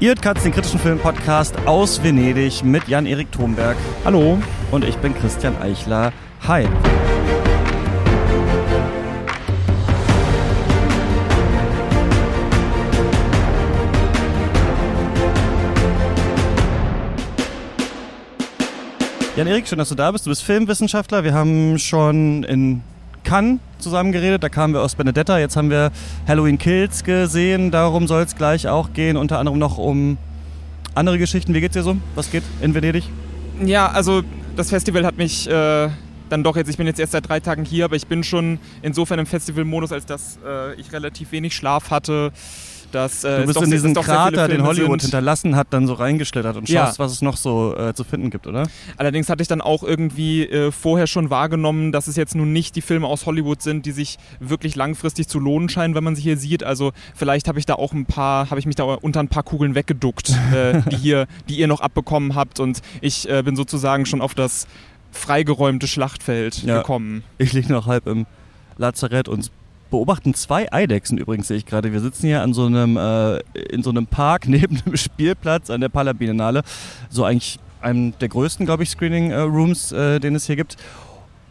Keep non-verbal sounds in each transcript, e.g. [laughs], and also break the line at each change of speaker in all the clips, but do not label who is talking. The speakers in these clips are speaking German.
Ihr hört Katz, den kritischen Film-Podcast aus Venedig mit Jan-Erik Thomberg.
Hallo.
Und ich bin Christian Eichler. Hi. Jan-Erik, schön, dass du da bist. Du bist Filmwissenschaftler. Wir haben schon in Cannes zusammen geredet. Da kamen wir aus Benedetta. Jetzt haben wir Halloween Kills gesehen. Darum soll es gleich auch gehen. Unter anderem noch um andere Geschichten. Wie geht's dir so? Was geht in Venedig?
Ja, also das Festival hat mich äh, dann doch jetzt, ich bin jetzt erst seit drei Tagen hier, aber ich bin schon insofern im Festivalmodus, als dass äh, ich relativ wenig Schlaf hatte dass
äh, du bist in diesen Krater, den Hollywood sind. hinterlassen hat, dann so reingeschlittert und schaust, ja. was es noch so äh, zu finden gibt, oder?
Allerdings hatte ich dann auch irgendwie äh, vorher schon wahrgenommen, dass es jetzt nun nicht die Filme aus Hollywood sind, die sich wirklich langfristig zu lohnen scheinen, wenn man sie hier sieht. Also vielleicht habe ich da auch ein paar, habe ich mich da unter ein paar Kugeln weggeduckt, [laughs] äh, die hier, die ihr noch abbekommen habt und ich äh, bin sozusagen schon auf das freigeräumte Schlachtfeld ja. gekommen.
Ich liege noch halb im Lazarett und beobachten zwei Eidechsen übrigens, sehe ich gerade. Wir sitzen hier an so einem, äh, in so einem Park [laughs] neben dem Spielplatz an der Pala So eigentlich einem der größten, glaube ich, Screening-Rooms, äh, den es hier gibt.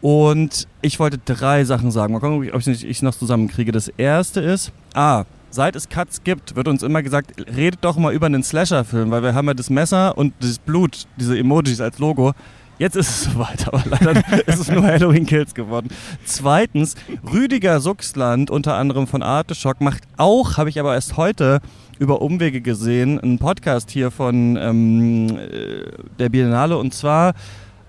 Und ich wollte drei Sachen sagen. Mal gucken, ob ich es ich noch zusammenkriege. Das erste ist, ah, seit es Cuts gibt, wird uns immer gesagt, redet doch mal über einen Slasher-Film, weil wir haben ja das Messer und das Blut, diese Emojis als Logo. Jetzt ist es soweit, aber leider [laughs] ist es nur Halloween Kills geworden. Zweitens, Rüdiger Suchsland, unter anderem von Arteschock, macht auch, habe ich aber erst heute über Umwege gesehen, einen Podcast hier von ähm, äh, der Biennale und zwar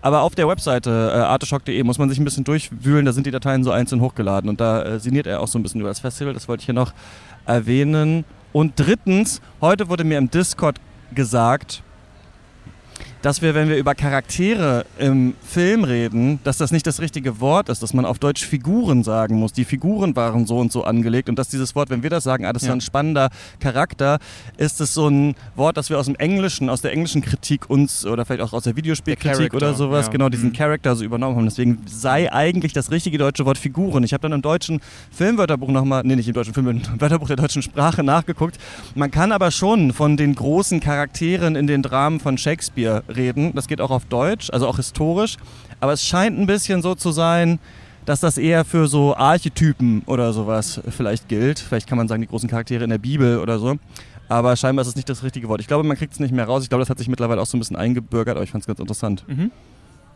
aber auf der Webseite äh, arteschock.de muss man sich ein bisschen durchwühlen, da sind die Dateien so einzeln hochgeladen und da äh, sinniert er auch so ein bisschen über das Festival, das wollte ich hier noch erwähnen. Und drittens, heute wurde mir im Discord gesagt, dass wir, wenn wir über Charaktere im Film reden, dass das nicht das richtige Wort ist, dass man auf Deutsch Figuren sagen muss. Die Figuren waren so und so angelegt und dass dieses Wort, wenn wir das sagen, ah, das ist ja. ein spannender Charakter, ist es so ein Wort, das wir aus dem Englischen, aus der englischen Kritik uns oder vielleicht auch aus der Videospielkritik oder sowas, ja. genau diesen mhm. Charakter so übernommen haben. Deswegen sei eigentlich das richtige deutsche Wort Figuren. Ich habe dann im deutschen Filmwörterbuch nochmal, nee, nicht im deutschen Film, im Wörterbuch der deutschen Sprache nachgeguckt. Man kann aber schon von den großen Charakteren in den Dramen von Shakespeare reden. Das geht auch auf Deutsch, also auch historisch. Aber es scheint ein bisschen so zu sein, dass das eher für so Archetypen oder sowas vielleicht gilt. Vielleicht kann man sagen, die großen Charaktere in der Bibel oder so. Aber scheinbar ist es nicht das richtige Wort. Ich glaube, man kriegt es nicht mehr raus. Ich glaube, das hat sich mittlerweile auch so ein bisschen eingebürgert, aber ich fand es ganz interessant. Mhm.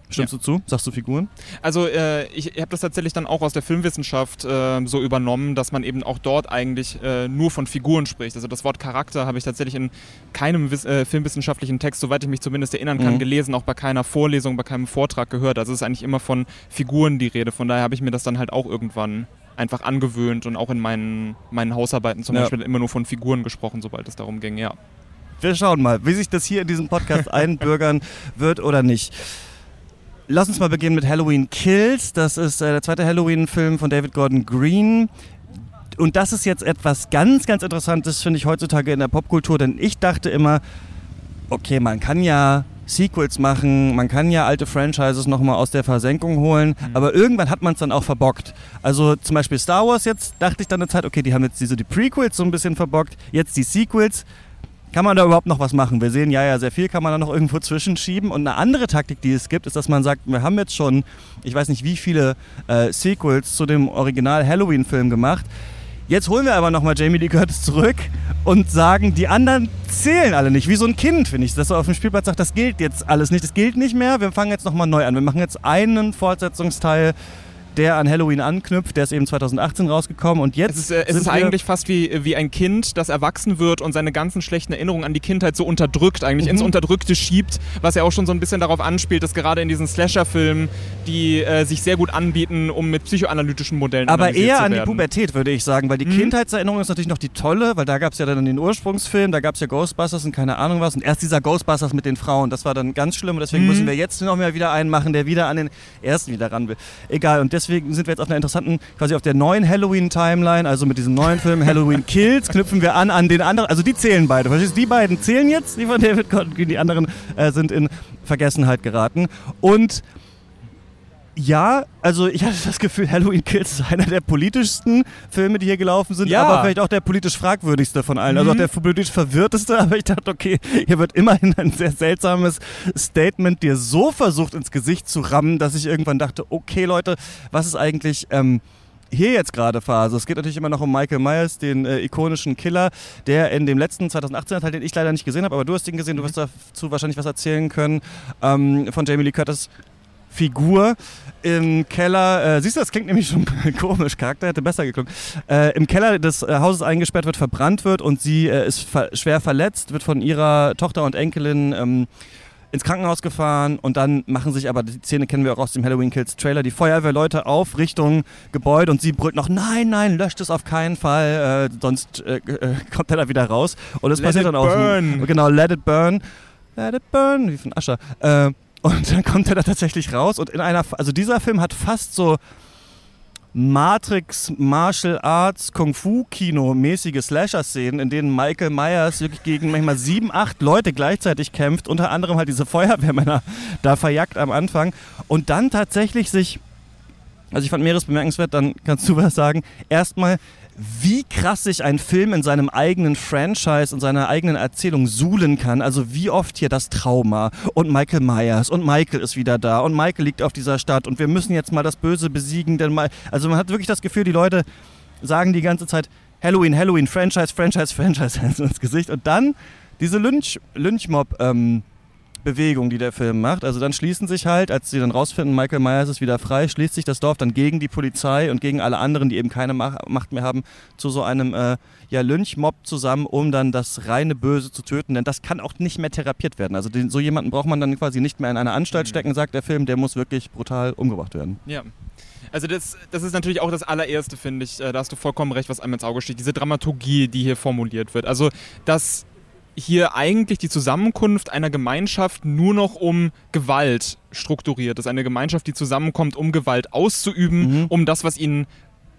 Stimmst ja. du zu? Sagst du Figuren?
Also äh, ich, habe das tatsächlich dann auch aus der Filmwissenschaft äh, so übernommen, dass man eben auch dort eigentlich äh, nur von Figuren spricht. Also das Wort Charakter habe ich tatsächlich in keinem äh, filmwissenschaftlichen Text, soweit ich mich zumindest erinnern kann, mhm. gelesen, auch bei keiner Vorlesung, bei keinem Vortrag gehört. Also es ist eigentlich immer von Figuren die Rede. Von daher habe ich mir das dann halt auch irgendwann einfach angewöhnt und auch in meinen, meinen Hausarbeiten zum ja. Beispiel immer nur von Figuren gesprochen, sobald es darum ging, ja.
Wir schauen mal, wie sich das hier in diesem Podcast [laughs] einbürgern wird oder nicht. Lass uns mal beginnen mit Halloween Kills. Das ist äh, der zweite Halloween-Film von David Gordon Green. Und das ist jetzt etwas ganz, ganz Interessantes, finde ich, heutzutage in der Popkultur. Denn ich dachte immer, okay, man kann ja Sequels machen, man kann ja alte Franchises nochmal aus der Versenkung holen, mhm. aber irgendwann hat man es dann auch verbockt. Also zum Beispiel Star Wars jetzt, dachte ich dann eine Zeit, okay, die haben jetzt diese die Prequels so ein bisschen verbockt, jetzt die Sequels kann man da überhaupt noch was machen? Wir sehen ja, ja, sehr viel kann man da noch irgendwo zwischenschieben. Und eine andere Taktik, die es gibt, ist, dass man sagt, wir haben jetzt schon, ich weiß nicht wie viele äh, Sequels zu dem Original Halloween-Film gemacht. Jetzt holen wir aber nochmal Jamie Lee Curtis zurück und sagen, die anderen zählen alle nicht. Wie so ein Kind, finde ich. Dass er auf dem Spielplatz sagt, das gilt jetzt alles nicht. Das gilt nicht mehr. Wir fangen jetzt nochmal neu an. Wir machen jetzt einen Fortsetzungsteil der an Halloween anknüpft. Der ist eben 2018 rausgekommen und jetzt.
Es ist, äh, es ist eigentlich fast wie, wie ein Kind, das erwachsen wird und seine ganzen schlechten Erinnerungen an die Kindheit so unterdrückt, eigentlich mhm. ins Unterdrückte schiebt, was ja auch schon so ein bisschen darauf anspielt, dass gerade in diesen Slasher-Filmen, die äh, sich sehr gut anbieten, um mit psychoanalytischen Modellen
Aber eher an die Pubertät, würde ich sagen, weil die mhm. Kindheitserinnerung ist natürlich noch die tolle, weil da gab es ja dann den Ursprungsfilm, da gab es ja Ghostbusters und keine Ahnung was. Und erst dieser Ghostbusters mit den Frauen, das war dann ganz schlimm und deswegen mhm. müssen wir jetzt noch mal wieder einen machen, der wieder an den ersten wieder ran will. Egal, und deswegen sind wir jetzt auf einer interessanten, quasi auf der neuen Halloween-Timeline, also mit diesem neuen Film Halloween [laughs] Kills, knüpfen wir an an den anderen. Also die zählen beide. Verstehst du? Die beiden zählen jetzt, die von David Cotton, die anderen äh, sind in Vergessenheit geraten. Und Ja, also ich hatte das Gefühl, Halloween Kills ist einer der politischsten Filme, die hier gelaufen sind,
Ja.
aber vielleicht auch der politisch fragwürdigste von allen. Also auch
Mhm.
der politisch verwirrteste, [laughs] aber ich dachte, okay, hier wird immerhin ein sehr seltsames Statement dir so versucht ins Gesicht zu rammen, dass ich irgendwann dachte, okay Leute, was ist eigentlich... Ähm, hier jetzt gerade Phase. Es geht natürlich immer noch um Michael Myers, den äh, ikonischen Killer, der in dem letzten 2018 Teil, den ich leider nicht gesehen habe, aber du hast ihn gesehen, du wirst dazu wahrscheinlich was erzählen können, ähm, von Jamie Lee Curtis Figur im Keller, äh, siehst du, das klingt nämlich schon [laughs] komisch, Charakter hätte besser geklungen, äh, im Keller des äh, Hauses eingesperrt wird, verbrannt wird und sie äh, ist ver schwer verletzt, wird von ihrer Tochter und Enkelin ähm, ins Krankenhaus gefahren und dann machen sich aber, die Szene kennen wir auch aus dem Halloween Kills Trailer, die Feuerwehrleute auf Richtung Gebäude und sie brüllt noch, nein, nein, löscht es auf keinen Fall, äh, sonst äh, [laughs] kommt er da wieder raus. Und es
Let
passiert dann auch.
burn.
Genau, let it burn. Let it burn, wie von Ascher. Äh, und dann kommt er da tatsächlich raus und in einer, also dieser Film hat fast so Matrix, Martial Arts, Kung Fu Kino mäßige Slasher-Szenen, in denen Michael Myers wirklich gegen manchmal sieben, acht Leute gleichzeitig kämpft, unter anderem halt diese Feuerwehrmänner [laughs] da verjagt am Anfang. Und dann tatsächlich sich, also ich fand mehres bemerkenswert, dann kannst du was sagen, erstmal wie krass sich ein Film in seinem eigenen Franchise und seiner eigenen Erzählung suhlen kann. Also wie oft hier das Trauma und Michael Myers und Michael ist wieder da und Michael liegt auf dieser Stadt und wir müssen jetzt mal das Böse besiegen. Denn mal, also man hat wirklich das Gefühl, die Leute sagen die ganze Zeit Halloween, Halloween, Franchise, Franchise, [laughs] Franchise ins Gesicht und dann diese Lynch, Lynchmob ähm, Bewegung, die der Film macht. Also dann schließen sich halt, als sie dann rausfinden, Michael Myers ist wieder frei, schließt sich das Dorf dann gegen die Polizei und gegen alle anderen, die eben keine Mach- Macht mehr haben, zu so einem äh, ja, Lynchmob zusammen, um dann das reine Böse zu töten. Denn das kann auch nicht mehr therapiert werden. Also den, so jemanden braucht man dann quasi nicht mehr in eine Anstalt stecken, sagt der Film. Der muss wirklich brutal umgebracht werden.
Ja. Also das, das ist natürlich auch das allererste, finde ich. Äh, Da hast du vollkommen recht, was einem ins Auge steht. Diese Dramaturgie, die hier formuliert wird. Also, dass hier eigentlich die Zusammenkunft einer Gemeinschaft nur noch um Gewalt strukturiert ist. Eine Gemeinschaft, die zusammenkommt, um Gewalt auszuüben,
Mhm.
um das, was ihnen,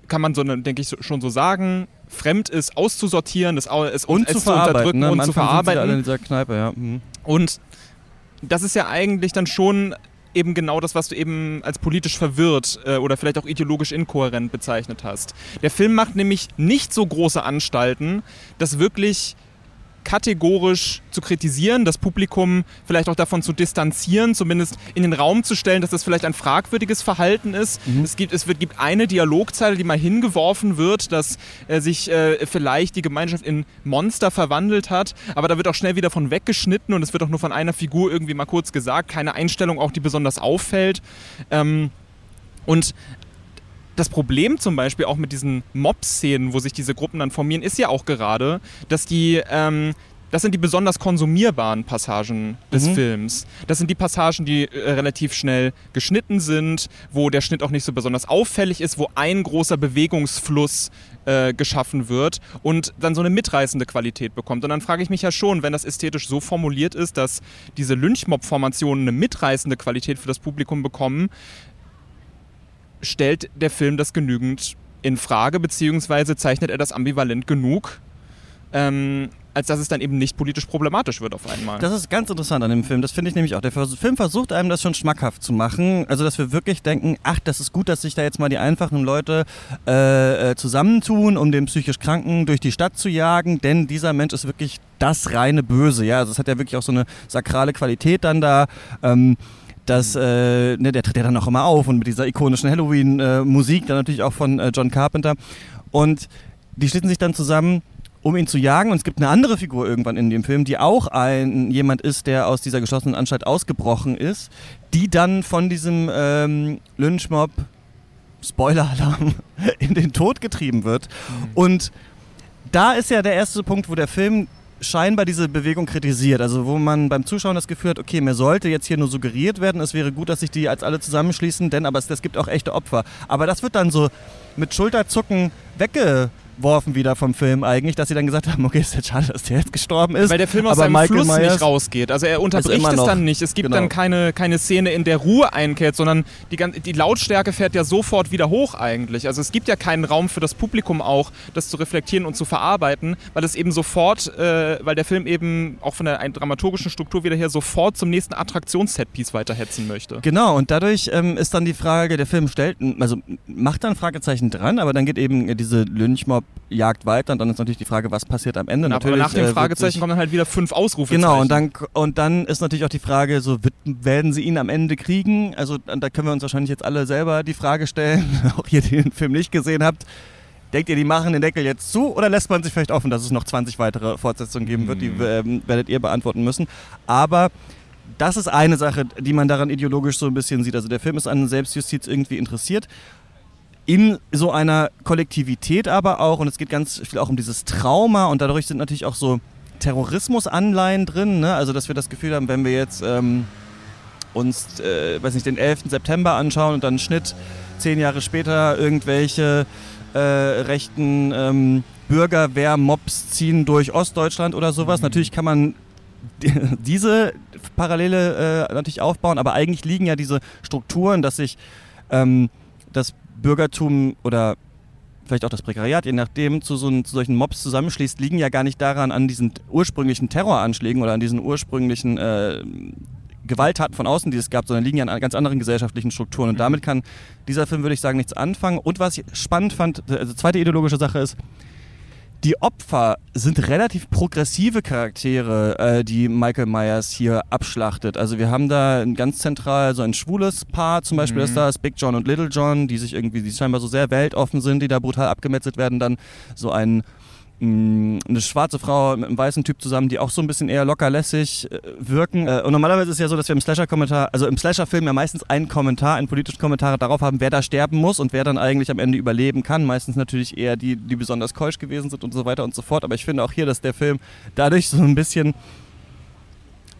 kann man so, denke ich, schon so sagen, fremd ist, auszusortieren, das, es,
Und
es
zu verarbeiten.
unterdrücken
Ne?
Und zu verarbeiten.
alle in dieser Kneipe, ja. Mhm.
Und das ist ja eigentlich dann schon eben genau das, was du eben als politisch verwirrt äh, oder vielleicht auch ideologisch inkohärent bezeichnet hast. Der Film macht nämlich nicht so große Anstalten, das wirklich kategorisch zu kritisieren, das Publikum vielleicht auch davon zu distanzieren, zumindest in den Raum zu stellen, dass das vielleicht ein fragwürdiges Verhalten ist. Es, gibt, es wird, gibt eine Dialogzeile, die mal hingeworfen wird, dass äh, sich äh, vielleicht die Gemeinschaft in Monster verwandelt hat, aber da wird auch schnell wieder von weggeschnitten und es wird auch nur von einer Figur irgendwie mal kurz gesagt, keine Einstellung auch, die besonders auffällt. Ähm, und das Problem zum Beispiel auch mit diesen Mob-Szenen, wo sich diese Gruppen dann formieren, ist ja auch gerade, dass die, ähm, das sind die besonders konsumierbaren Passagen des
Mhm.
Films. Das sind die Passagen, die äh, relativ schnell geschnitten sind, wo der Schnitt auch nicht so besonders auffällig ist, wo ein großer Bewegungsfluss äh, geschaffen wird und dann so eine mitreißende Qualität bekommt. Und dann frage ich mich ja schon, wenn das ästhetisch so formuliert ist, dass diese Lynchmob-Formationen eine mitreißende Qualität für das Publikum bekommen, stellt der Film das genügend in Frage, beziehungsweise zeichnet er das ambivalent genug, ähm, als dass es dann eben nicht politisch problematisch wird auf einmal.
Das ist ganz interessant an dem Film. Das finde ich nämlich auch. Der Film versucht einem das schon schmackhaft zu machen. Also, dass wir wirklich denken, ach, das ist gut, dass sich da jetzt mal die einfachen Leute äh, äh, zusammentun, um den psychisch Kranken durch die Stadt zu jagen. Denn dieser Mensch ist wirklich das reine Böse. Ja, also es hat ja wirklich auch so eine sakrale Qualität dann da. Ähm, das, äh, ne, der tritt ja dann auch immer auf und mit dieser ikonischen Halloween-Musik, dann natürlich auch von äh, John Carpenter. Und die schließen sich dann zusammen, um ihn zu jagen. Und es gibt eine andere Figur irgendwann in dem Film, die auch ein jemand ist, der aus dieser geschlossenen Anstalt ausgebrochen ist, die dann von diesem ähm, Lynchmob Spoiler-Alarm [laughs] in den Tod getrieben wird. Und da ist ja der erste Punkt, wo der Film scheinbar diese Bewegung kritisiert. Also wo man beim Zuschauen das Gefühl hat, okay, mir sollte jetzt hier nur suggeriert werden, es wäre gut, dass sich die als alle zusammenschließen, denn aber es, es gibt auch echte Opfer. Aber das wird dann so mit Schulterzucken wegge weggeworfen wieder vom Film eigentlich, dass sie dann gesagt haben, okay, ist jetzt schade, dass der jetzt gestorben ist.
Weil der Film aus seinem
Michael
Fluss
Myers
nicht rausgeht. Also er unterbricht es dann nicht. Es gibt
genau.
dann keine, keine Szene, in der Ruhe einkehrt, sondern die, die Lautstärke fährt ja sofort wieder hoch eigentlich. Also es gibt ja keinen Raum für das Publikum auch, das zu reflektieren und zu verarbeiten, weil es eben sofort, äh, weil der Film eben auch von der dramaturgischen Struktur wieder her sofort zum nächsten Attraktions-Setpiece weiterhetzen möchte.
Genau, und dadurch ähm, ist dann die Frage, der Film stellt, also macht dann Fragezeichen dran, aber dann geht eben diese Lynchmob-Jagd weiter und dann ist natürlich die Frage, was passiert am Ende.
Aber
natürlich,
nach
äh,
dem
wird
Fragezeichen
sich-
kommen dann halt wieder fünf Ausrufezeichen.
Genau, und dann, und dann ist natürlich auch die Frage, so wird, werden sie ihn am Ende kriegen? Also da können wir uns wahrscheinlich jetzt alle selber die Frage stellen, [laughs] auch ihr, die den Film nicht gesehen habt. Denkt ihr, die machen den Deckel jetzt zu oder lässt man sich vielleicht offen, dass es noch 20 weitere Fortsetzungen geben wird? Die ähm, werdet ihr beantworten müssen. Aber das ist eine Sache, die man daran ideologisch so ein bisschen sieht. Also der Film ist an Selbstjustiz irgendwie interessiert. In so einer Kollektivität aber auch, und es geht ganz viel auch um dieses Trauma und dadurch sind natürlich auch so Terrorismus-Anleihen drin. Ne? Also dass wir das Gefühl haben, wenn wir jetzt ähm, uns, äh, weiß nicht, den 11. September anschauen und dann Schnitt zehn Jahre später irgendwelche äh, rechten ähm, Bürgerwehr-Mobs ziehen durch Ostdeutschland oder sowas. Natürlich kann man die- [laughs] diese Parallele äh, natürlich aufbauen, aber eigentlich liegen ja diese Strukturen, dass sich ähm, das Bürgertum oder vielleicht auch das Prekariat, je nachdem, zu, so, zu solchen Mobs zusammenschließt, liegen ja gar nicht daran an diesen ursprünglichen Terroranschlägen oder an diesen ursprünglichen äh, Gewalttaten von außen, die es gab, sondern liegen ja an ganz anderen gesellschaftlichen Strukturen. Und damit kann dieser Film, würde ich sagen, nichts anfangen. Und was ich spannend fand, also zweite ideologische Sache ist, die Opfer sind relativ progressive Charaktere, äh, die Michael Myers hier abschlachtet. Also wir haben da ein ganz zentral so ein schwules Paar zum Beispiel, das da ist Big John und Little John, die sich irgendwie, die scheinbar so sehr weltoffen sind, die da brutal abgemetzelt werden. Dann so ein eine schwarze Frau mit einem weißen Typ zusammen, die auch so ein bisschen eher lockerlässig äh, wirken. Äh, und normalerweise ist es ja so, dass wir im Slasher-Kommentar, also im Slasher-Film ja meistens einen Kommentar, einen politischen Kommentar darauf haben, wer da sterben muss und wer dann eigentlich am Ende überleben kann. Meistens natürlich eher die, die besonders keusch gewesen sind und so weiter und so fort. Aber ich finde auch hier, dass der Film dadurch so ein bisschen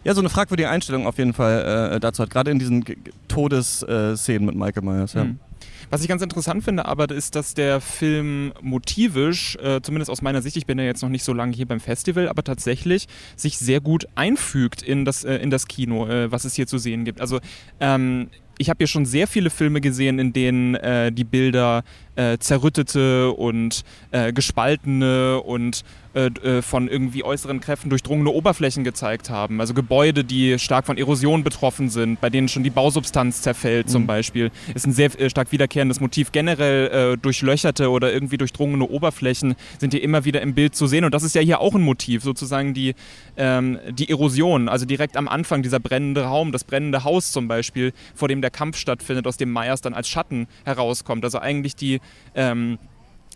ja, so eine fragwürdige Einstellung auf jeden Fall äh, dazu hat, gerade in diesen Todesszenen mit Michael Myers. Ja.
Hm. Was ich ganz interessant finde, aber ist, dass der Film motivisch, äh, zumindest aus meiner Sicht, ich bin ja jetzt noch nicht so lange hier beim Festival, aber tatsächlich sich sehr gut einfügt in das, äh, in das Kino, äh, was es hier zu sehen gibt. Also ähm, ich habe hier schon sehr viele Filme gesehen, in denen äh, die Bilder äh, zerrüttete und äh, gespaltene und äh, äh, von irgendwie äußeren Kräften durchdrungene Oberflächen gezeigt haben. Also Gebäude, die stark von Erosion betroffen sind, bei denen schon die Bausubstanz zerfällt zum Beispiel. Ist ein sehr äh, stark wiederkehrendes Motiv. Generell äh, durchlöcherte oder irgendwie durchdrungene Oberflächen sind hier immer wieder im Bild zu sehen. Und das ist ja hier auch ein Motiv, sozusagen die, ähm, die Erosion. Also direkt am Anfang dieser brennende Raum, das brennende Haus zum Beispiel, vor dem der Kampf stattfindet, aus dem Meyers dann als Schatten herauskommt. Also eigentlich die ähm,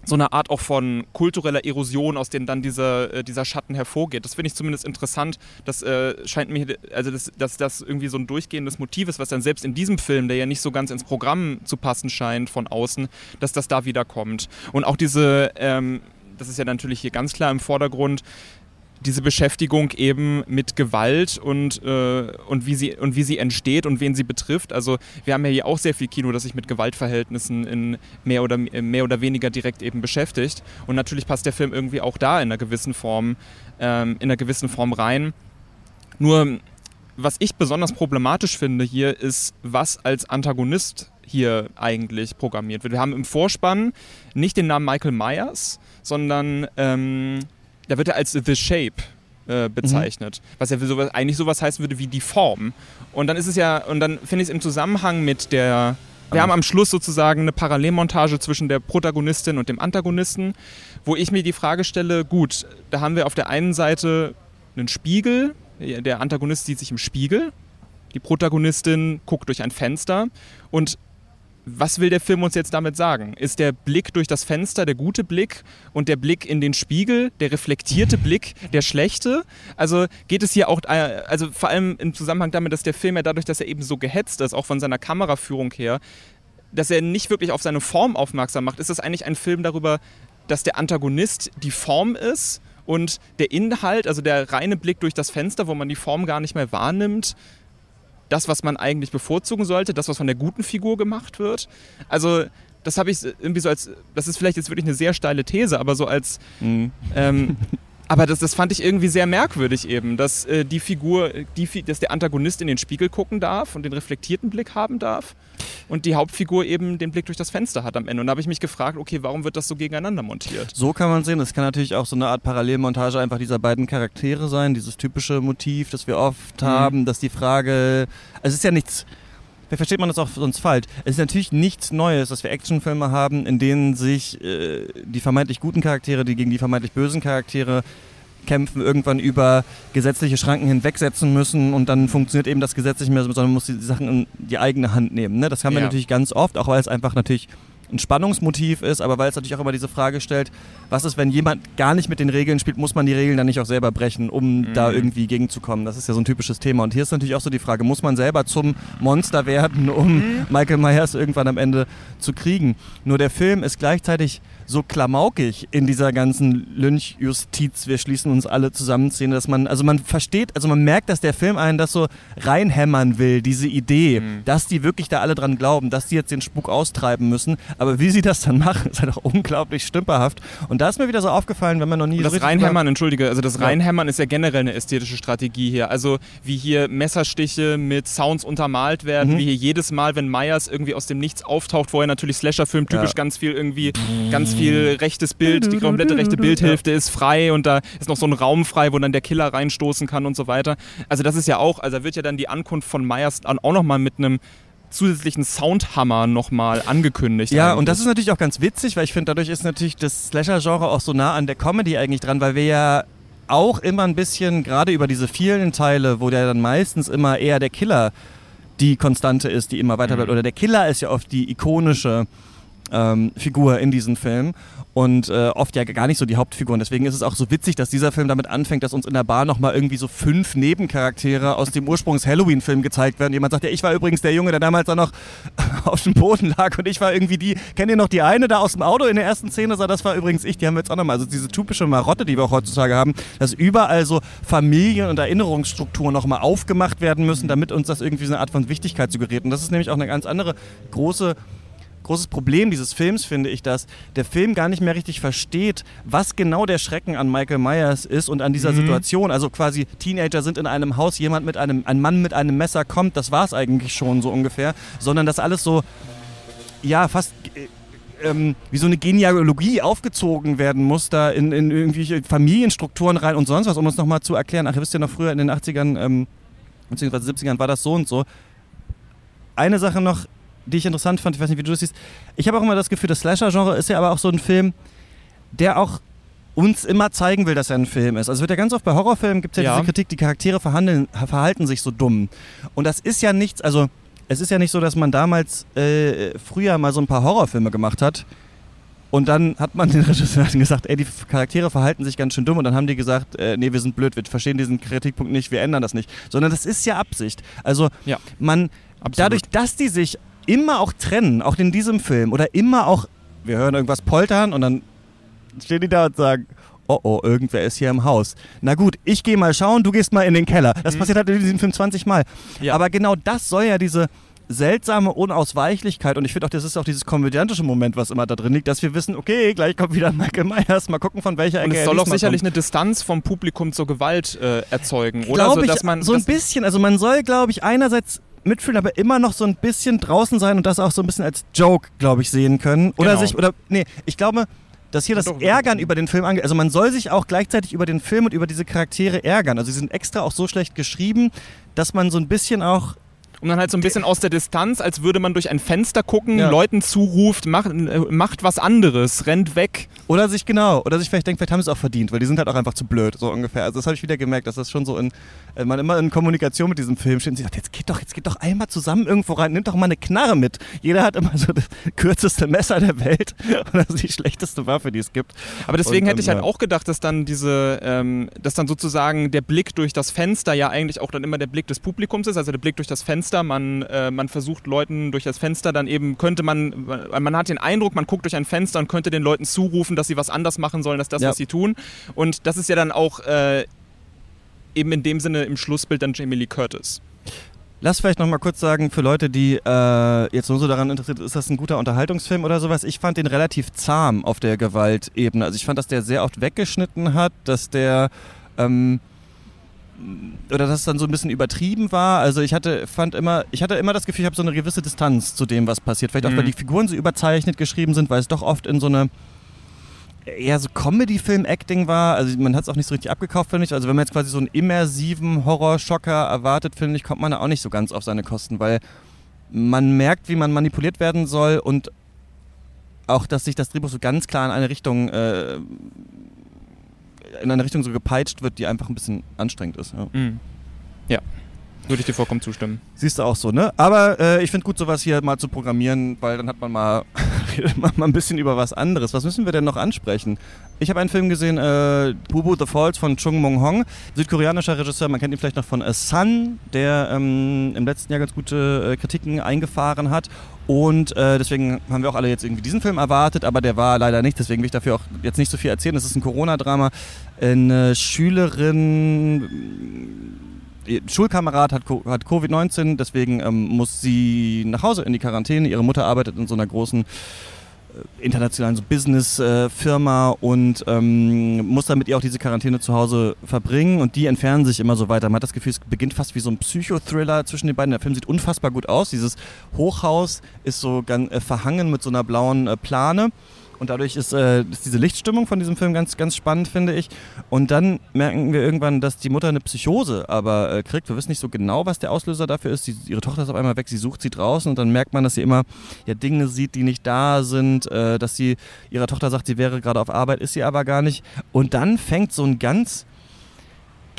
so eine Art auch von kultureller Erosion, aus denen dann dieser, äh, dieser Schatten hervorgeht. Das finde ich zumindest interessant. Das äh, scheint mir, also dass das, das irgendwie so ein durchgehendes Motiv ist, was dann selbst in diesem Film, der ja nicht so ganz ins Programm zu passen scheint von außen, dass das da wieder kommt. Und auch diese, ähm, das ist ja natürlich hier ganz klar im Vordergrund, diese Beschäftigung eben mit Gewalt und, äh, und, wie sie, und wie sie entsteht und wen sie betrifft. Also wir haben ja hier auch sehr viel Kino, das sich mit Gewaltverhältnissen in mehr oder, mehr oder weniger direkt eben beschäftigt. Und natürlich passt der Film irgendwie auch da in einer gewissen Form, ähm, in einer gewissen Form rein. Nur was ich besonders problematisch finde hier, ist, was als Antagonist hier eigentlich programmiert wird. Wir haben im Vorspann nicht den Namen Michael Myers, sondern ähm, da wird er als The Shape äh, bezeichnet, was ja sowas, eigentlich sowas heißen würde wie die Form. Und dann ist es ja, und dann finde ich es im Zusammenhang mit der, wir haben am Schluss sozusagen eine Parallelmontage zwischen der Protagonistin und dem Antagonisten, wo ich mir die Frage stelle, gut, da haben wir auf der einen Seite einen Spiegel, der Antagonist sieht sich im Spiegel, die Protagonistin guckt durch ein Fenster und was will der Film uns jetzt damit sagen? Ist der Blick durch das Fenster der gute Blick und der Blick in den Spiegel, der reflektierte [laughs] Blick, der schlechte? Also geht es hier auch, äh, also vor allem im Zusammenhang damit, dass der Film ja dadurch, dass er eben so gehetzt ist, auch von seiner Kameraführung her, dass er nicht wirklich auf seine Form aufmerksam macht, ist das eigentlich ein Film darüber, dass der Antagonist die Form ist und der Inhalt, also der reine Blick durch das Fenster, wo man die Form gar nicht mehr wahrnimmt, das, was man eigentlich bevorzugen sollte, das, was von der guten Figur gemacht wird. Also das habe ich irgendwie so als, das ist vielleicht jetzt wirklich eine sehr steile These, aber so als, mhm. ähm, [laughs] aber das, das fand ich irgendwie sehr merkwürdig eben, dass äh, die Figur, die, dass der Antagonist in den Spiegel gucken darf und den reflektierten Blick haben darf und die Hauptfigur eben den Blick durch das Fenster hat am Ende. Und da habe ich mich gefragt, okay, warum wird das so gegeneinander montiert?
So kann man sehen, das kann natürlich auch so eine Art Parallelmontage einfach dieser beiden Charaktere sein, dieses typische Motiv, das wir oft mhm. haben, dass die Frage, also es ist ja nichts versteht man das auch sonst falsch. Es ist natürlich nichts Neues, dass wir Actionfilme haben, in denen sich äh, die vermeintlich guten Charaktere, die gegen die vermeintlich bösen Charaktere kämpfen, irgendwann über gesetzliche Schranken hinwegsetzen müssen und dann funktioniert eben das Gesetz nicht mehr, sondern man muss die Sachen in die eigene Hand nehmen. Ne? Das haben wir ja. natürlich ganz oft, auch weil es einfach natürlich ein Spannungsmotiv ist, aber weil es natürlich auch immer diese Frage stellt, was ist, wenn jemand gar nicht mit den Regeln spielt, muss man die Regeln dann nicht auch selber brechen, um mhm. da irgendwie gegenzukommen? Das ist ja so ein typisches Thema. Und hier ist natürlich auch so die Frage, muss man selber zum Monster werden, um mhm. Michael Myers irgendwann am Ende zu kriegen? Nur der Film ist gleichzeitig so klamaukig in dieser ganzen Lynchjustiz, wir schließen uns alle zusammen Szene, dass man, also man versteht, also man merkt, dass der Film einen das so reinhämmern will, diese Idee, mhm. dass die wirklich da alle dran glauben, dass die jetzt den Spuk austreiben müssen. Aber wie sie das dann machen, [laughs] ist halt auch unglaublich stümperhaft. Und da ist mir wieder so aufgefallen, wenn man noch nie. Und
das Reinhämmern, entschuldige, also das Reinhämmern ist ja generell eine ästhetische Strategie hier. Also wie hier Messerstiche mit Sounds untermalt werden, mhm. wie hier jedes Mal, wenn Myers irgendwie aus dem Nichts auftaucht, vorher natürlich Slasher-Film typisch ja. ganz viel irgendwie, ganz viel viel rechtes Bild, die komplette rechte Bildhälfte ist frei und da ist noch so ein Raum frei, wo dann der Killer reinstoßen kann und so weiter. Also das ist ja auch, also wird ja dann die Ankunft von Myers auch nochmal mit einem zusätzlichen Soundhammer nochmal angekündigt.
Ja, eigentlich. und das ist natürlich auch ganz witzig, weil ich finde, dadurch ist natürlich das Slasher-Genre auch so nah an der Comedy eigentlich dran, weil wir ja auch immer ein bisschen, gerade über diese vielen Teile, wo der dann meistens immer eher der Killer die Konstante ist, die immer weiter bleibt. Mhm. Oder der Killer ist ja oft die ikonische ähm, Figur in diesem Film und äh, oft ja gar nicht so die Hauptfigur. Und deswegen ist es auch so witzig, dass dieser Film damit anfängt, dass uns in der Bar nochmal irgendwie so fünf Nebencharaktere aus dem Ursprungs-Halloween-Film gezeigt werden. Jemand sagt, ja, ich war übrigens der Junge, der damals da noch [laughs] auf dem Boden lag und ich war irgendwie die, kennt ihr noch die eine da aus dem Auto in der ersten Szene? Das war übrigens ich, die haben wir jetzt auch nochmal. Also diese typische Marotte, die wir auch heutzutage haben, dass überall so Familien- und Erinnerungsstrukturen nochmal aufgemacht werden müssen, damit uns das irgendwie so eine Art von Wichtigkeit suggeriert. Und das ist nämlich auch eine ganz andere große großes Problem dieses Films, finde ich, dass der Film gar nicht mehr richtig versteht, was genau der Schrecken an Michael Myers ist und an dieser mhm. Situation. Also quasi Teenager sind in einem Haus, jemand mit einem, ein Mann mit einem Messer kommt, das war es eigentlich schon so ungefähr, sondern das alles so, ja, fast äh, ähm, wie so eine Genealogie aufgezogen werden muss, da in, in irgendwelche Familienstrukturen rein und sonst was, um uns nochmal zu erklären. Ach, ihr wisst ja noch früher in den 80ern, ähm, beziehungsweise 70ern war das so und so. Eine Sache noch, die ich interessant fand, ich weiß nicht, wie du das siehst. Ich habe auch immer das Gefühl, das Slasher-Genre ist ja aber auch so ein Film, der auch uns immer zeigen will, dass er ein Film ist. Also wird ja ganz oft bei Horrorfilmen gibt es ja, ja, diese Kritik, die Charaktere verhalten sich so dumm. Und das ist ja nichts, also es ist ja nicht so, dass man damals äh, früher mal so ein paar Horrorfilme gemacht hat und dann hat man den [laughs] Regisseuren gesagt, ey, die Charaktere verhalten sich ganz schön dumm und dann haben die gesagt, äh, nee, wir sind blöd, wir verstehen diesen Kritikpunkt nicht, wir ändern das nicht. Sondern das ist ja Absicht. Also ja, man, absolut. dadurch, dass die sich immer auch trennen, auch in diesem Film, oder immer auch, wir hören irgendwas poltern und dann stehen die da und sagen, oh oh, irgendwer ist hier im Haus. Na gut, ich gehe mal schauen, du gehst mal in den Keller. Das mhm. passiert halt in diesem Film 20 Mal. Ja. Aber genau das soll ja diese seltsame Unausweichlichkeit und ich finde auch, das ist auch dieses komödiantische Moment, was immer da drin liegt, dass wir wissen, okay, gleich kommt wieder Michael Myers, mal gucken, von welcher
Ecke Und es soll auch sicherlich kommt. eine Distanz vom Publikum zur Gewalt äh, erzeugen,
oder? Glaube so, dass man, so ein bisschen, also man soll, glaube ich, einerseits mitfühlen, aber immer noch so ein bisschen draußen sein und das auch so ein bisschen als Joke, glaube ich, sehen können. Oder genau. sich, oder, nee, ich glaube, dass hier das Doch, Ärgern über den Film angeht. Also man soll sich auch gleichzeitig über den Film und über diese Charaktere ärgern. Also sie sind extra auch so schlecht geschrieben, dass man so ein bisschen auch
und dann halt so ein bisschen aus der Distanz, als würde man durch ein Fenster gucken, ja. Leuten zuruft, macht, äh, macht was anderes, rennt weg.
Oder sich genau, oder sich vielleicht denkt, vielleicht haben sie es auch verdient, weil die sind halt auch einfach zu blöd, so ungefähr. Also das habe ich wieder gemerkt, dass das schon so in, äh, man immer in Kommunikation mit diesem Film steht und sie sagt, jetzt geht doch, jetzt geht doch einmal zusammen irgendwo rein, nimmt doch mal eine Knarre mit. Jeder hat immer so das [laughs] kürzeste Messer der Welt [laughs] und das ist die schlechteste Waffe, die es gibt.
Aber deswegen und, hätte ich halt auch gedacht, dass dann diese, ähm, dass dann sozusagen der Blick durch das Fenster ja eigentlich auch dann immer der Blick des Publikums ist, also der Blick durch das Fenster Fenster, man, äh, man versucht Leuten durch das Fenster dann eben, könnte man, man hat den Eindruck, man guckt durch ein Fenster und könnte den Leuten zurufen, dass sie was anders machen sollen als das, ja. was sie tun. Und das ist ja dann auch äh, eben in dem Sinne im Schlussbild dann Jamie Lee Curtis.
Lass vielleicht noch mal kurz sagen, für Leute, die äh, jetzt nur so daran interessiert, ist das ein guter Unterhaltungsfilm oder sowas? Ich fand den relativ zahm auf der Gewaltebene. Also ich fand, dass der sehr oft weggeschnitten hat, dass der ähm, oder dass es dann so ein bisschen übertrieben war. Also ich hatte, fand immer, ich hatte immer das Gefühl, ich habe so eine gewisse Distanz zu dem, was passiert. Vielleicht auch, weil
Mhm.
die Figuren so überzeichnet geschrieben sind, weil es doch oft in so eine eher so Comedy-Film-Acting war. Also man hat es auch nicht so richtig abgekauft, finde ich. Also wenn man jetzt quasi so einen immersiven Horrorschocker erwartet, finde ich, kommt man da auch nicht so ganz auf seine Kosten, weil man merkt, wie man manipuliert werden soll und auch, dass sich das Drehbuch so ganz klar in eine Richtung äh, in eine Richtung so gepeitscht wird, die einfach ein bisschen anstrengend ist. Ja.
Mhm. Ja, würde ich dir vollkommen zustimmen.
Siehst du auch so, ne? Aber äh, ich finde gut, sowas hier mal zu programmieren, weil dann hat man mal, [laughs] man mal ein bisschen über was anderes. Was müssen wir denn noch ansprechen? Ich habe einen Film gesehen, äh, Bubu the Falls von Chung Mong Hong, südkoreanischer Regisseur. Man kennt ihn vielleicht noch von A Sun, der ähm, im letzten Jahr ganz gute äh, Kritiken eingefahren hat. Und äh, deswegen haben wir auch alle jetzt irgendwie diesen Film erwartet, aber der war leider nicht. Deswegen will ich dafür auch jetzt nicht so viel erzählen. Es ist ein Corona-Drama. Eine Schülerin ihr Schulkamerad hat, hat Covid-19, deswegen ähm, muss sie nach Hause in die Quarantäne. Ihre Mutter arbeitet in so einer großen internationalen so Business-Firma und ähm, muss dann mit ihr auch diese Quarantäne zu Hause verbringen und die entfernen sich immer so weiter. Man hat das Gefühl, es beginnt fast wie so ein Psychothriller zwischen den beiden. Der Film sieht unfassbar gut aus. Dieses Hochhaus ist so ganz, äh, verhangen mit so einer blauen äh, Plane. Und dadurch ist, äh, ist diese Lichtstimmung von diesem Film ganz, ganz spannend, finde ich. Und dann merken wir irgendwann, dass die Mutter eine Psychose aber äh, kriegt. Wir wissen nicht so genau, was der Auslöser dafür ist. Sie, ihre Tochter ist auf einmal weg, sie sucht sie draußen und dann merkt man, dass sie immer ja, Dinge sieht, die nicht da sind, äh, dass sie ihrer Tochter sagt, sie wäre gerade auf Arbeit, ist sie aber gar nicht. Und dann fängt so ein ganz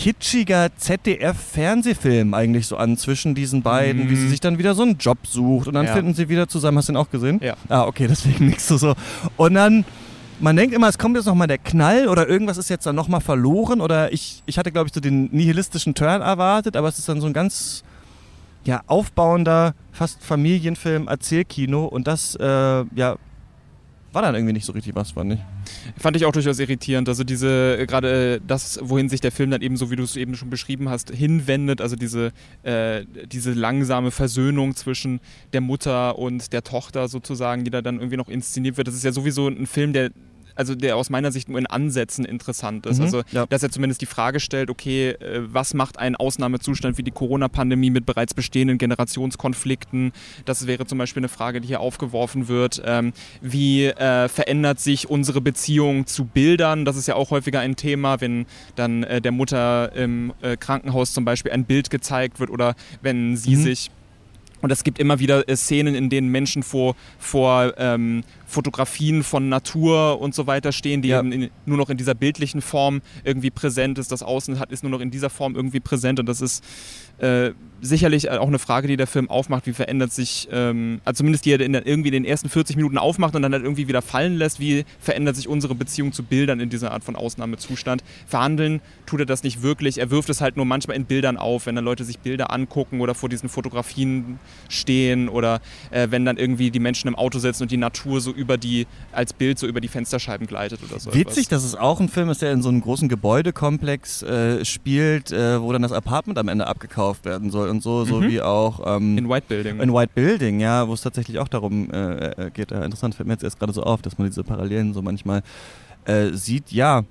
kitschiger ZDF-Fernsehfilm eigentlich so an zwischen diesen beiden,
Mhm.
wie sie sich dann wieder so einen Job sucht und dann
Ja.
finden sie wieder zusammen. Hast du den auch gesehen?
Ja.
Ah, okay, [laughs] deswegen nichts du so. Und dann, man denkt immer, es kommt jetzt nochmal der Knall oder irgendwas ist jetzt dann nochmal verloren oder ich, ich hatte, glaube ich, so den nihilistischen Turn erwartet, aber es ist dann so ein ganz ja, aufbauender, fast Familienfilm, Erzählkino und das, äh, ja, war dann irgendwie nicht so richtig was, fand ich.
Fand ich auch durchaus irritierend. Also diese, äh, gerade äh, das, wohin sich der Film dann eben, so wie du es eben schon beschrieben hast, hinwendet, also diese, äh, diese langsame Versöhnung zwischen der Mutter und der Tochter sozusagen, die da dann irgendwie noch inszeniert wird. Das ist ja sowieso ein Film, der also der aus meiner Sicht nur in Ansätzen interessant ist.
Mhm,
Also,
ja.
dass er zumindest die Frage stellt, okay, äh, was macht ein Ausnahmezustand wie die Corona-Pandemie mit bereits bestehenden Generationskonflikten? Das wäre zum Beispiel eine Frage, die hier aufgeworfen wird. Ähm, wie äh, verändert sich unsere Beziehung zu Bildern? Das ist ja auch häufiger ein Thema, wenn dann äh, der Mutter im äh, Krankenhaus zum Beispiel ein Bild gezeigt wird oder wenn sie
Mhm.
sich und es gibt immer wieder äh, Szenen, in denen Menschen vor, vor ähm, Fotografien von Natur und so weiter stehen, die
Ja.
eben in, nur noch in dieser bildlichen Form irgendwie präsent ist. Das Außen hat, ist nur noch in dieser Form irgendwie präsent. Und das ist äh, sicherlich auch eine Frage, die der Film aufmacht. Wie verändert sich, ähm, also zumindest die er in irgendwie in den ersten 40 Minuten aufmacht und dann halt irgendwie wieder fallen lässt. Wie verändert sich unsere Beziehung zu Bildern in dieser Art von Ausnahmezustand? Verhandeln tut er das nicht wirklich. Er wirft es halt nur manchmal in Bildern auf, wenn dann Leute sich Bilder angucken oder vor diesen Fotografien stehen oder äh, wenn dann irgendwie die Menschen im Auto sitzen und die Natur so über die, als Bild so über die Fensterscheiben gleitet oder so.
Witzig, dass es auch ein Film ist, der in so einem großen Gebäudekomplex äh, spielt, äh, wo dann das Apartment am Ende abgekauft werden soll und so, so
Mhm.
wie auch ähm,
In White Building.
in White Building, ja, wo es tatsächlich auch darum äh, äh, geht. Äh, interessant, fällt mir jetzt erst gerade so auf, dass man diese Parallelen so manchmal äh, sieht. Ja,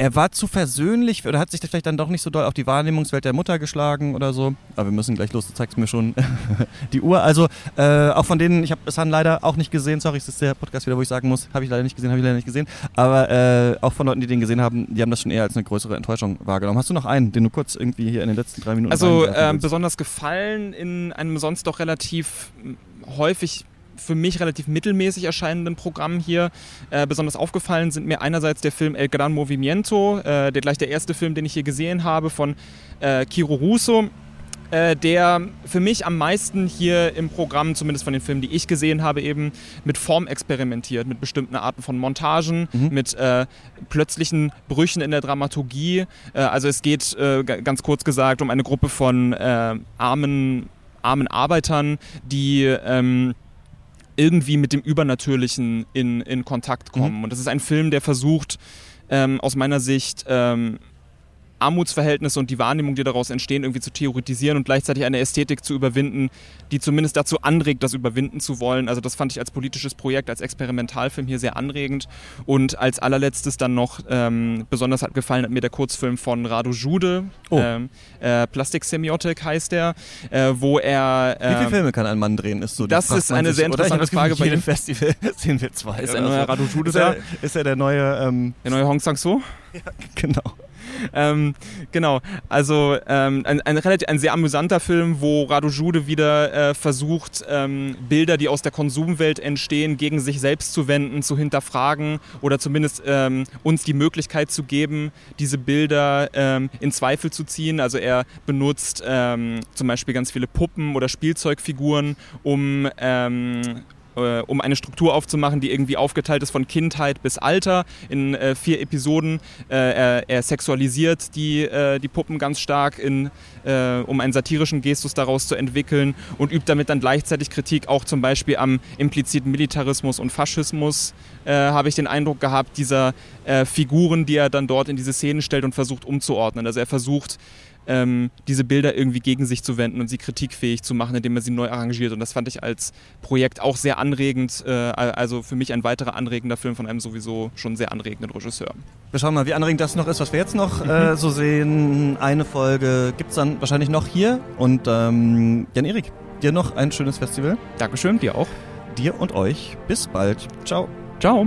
er war zu versöhnlich oder hat sich vielleicht dann doch nicht so doll auf die Wahrnehmungswelt der Mutter geschlagen oder so. Aber wir müssen gleich los, du zeigst mir schon [laughs] die Uhr. Also äh, auch von denen, ich habe Sun leider auch nicht gesehen, sorry, es ist der Podcast wieder, wo ich sagen muss, habe ich leider nicht gesehen, habe ich leider nicht gesehen. Aber äh, auch von Leuten, die den gesehen haben, die haben das schon eher als eine größere Enttäuschung wahrgenommen. Hast du noch einen, den du kurz irgendwie hier in den letzten drei Minuten
Also
willst?
besonders gefallen in einem sonst doch relativ häufig für mich relativ mittelmäßig erscheinenden Programm hier. Äh, besonders aufgefallen sind mir einerseits der Film El Gran Movimiento, äh, der gleich der erste Film, den ich hier gesehen habe, von äh, Kiro Russo. Äh, der für mich am meisten hier im Programm, zumindest von den Filmen, die ich gesehen habe, eben mit Form experimentiert, mit bestimmten Arten von Montagen,
Mhm.
mit äh, plötzlichen Brüchen in der Dramaturgie. Äh, also es geht äh, ga- ganz kurz gesagt um eine Gruppe von äh, armen, armen Arbeitern, die ähm, irgendwie mit dem Übernatürlichen in, in Kontakt kommen. Und das ist ein Film, der versucht, ähm, aus meiner Sicht ähm, Armutsverhältnisse und die Wahrnehmung, die daraus entstehen, irgendwie zu theoretisieren und gleichzeitig eine Ästhetik zu überwinden, die zumindest dazu anregt, das überwinden zu wollen. Also das fand ich als politisches Projekt, als Experimentalfilm hier sehr anregend. Und als allerletztes dann noch, ähm, besonders hat gefallen hat mir der Kurzfilm von Radu Jude, oh. ähm, äh, Plastiksemiotik heißt der, äh, wo er...
Äh, Wie viele ähm, Filme kann ein Mann drehen? Ist so
das ist eine sich, sehr interessante Frage
bei jedem Festival [laughs] sehen wir zwei.
Ist er neuer Radu Jude
ist er, ist er der neue...
Ähm, der neue Hong Sang-soo? [laughs]
Ja, genau. [laughs]
ähm, genau, also ähm, ein, ein, relativ, ein sehr amüsanter Film, wo Radu Jude wieder äh, versucht, ähm, Bilder, die aus der Konsumwelt entstehen, gegen sich selbst zu wenden, zu hinterfragen oder zumindest ähm, uns die Möglichkeit zu geben, diese Bilder ähm, in Zweifel zu ziehen. Also er benutzt ähm, zum Beispiel ganz viele Puppen oder Spielzeugfiguren, um äh, um eine Struktur aufzumachen, die irgendwie aufgeteilt ist von Kindheit bis Alter in äh, vier Episoden. Äh, er, er, sexualisiert die, äh, die Puppen ganz stark, in, äh, um einen satirischen Gestus daraus zu entwickeln und übt damit dann gleichzeitig Kritik auch zum Beispiel am impliziten Militarismus und Faschismus, habe ich den Eindruck gehabt, dieser Figuren, die er dann dort in diese Szenen stellt und versucht umzuordnen. Also er versucht, ähm, diese Bilder irgendwie gegen sich zu wenden und sie kritikfähig zu machen, indem er sie neu arrangiert. Und das fand ich als Projekt auch sehr anregend. Äh, also für mich ein weiterer anregender Film von einem sowieso schon sehr anregenden Regisseur.
Wir schauen mal, wie anregend das noch ist, was wir jetzt noch äh, mhm. so sehen. Eine Folge gibt es dann wahrscheinlich noch hier. Und ähm, Jan-Erik, dir noch ein schönes Festival.
Dankeschön, dir auch.
Dir und euch. Bis bald. Ciao.
Ciao.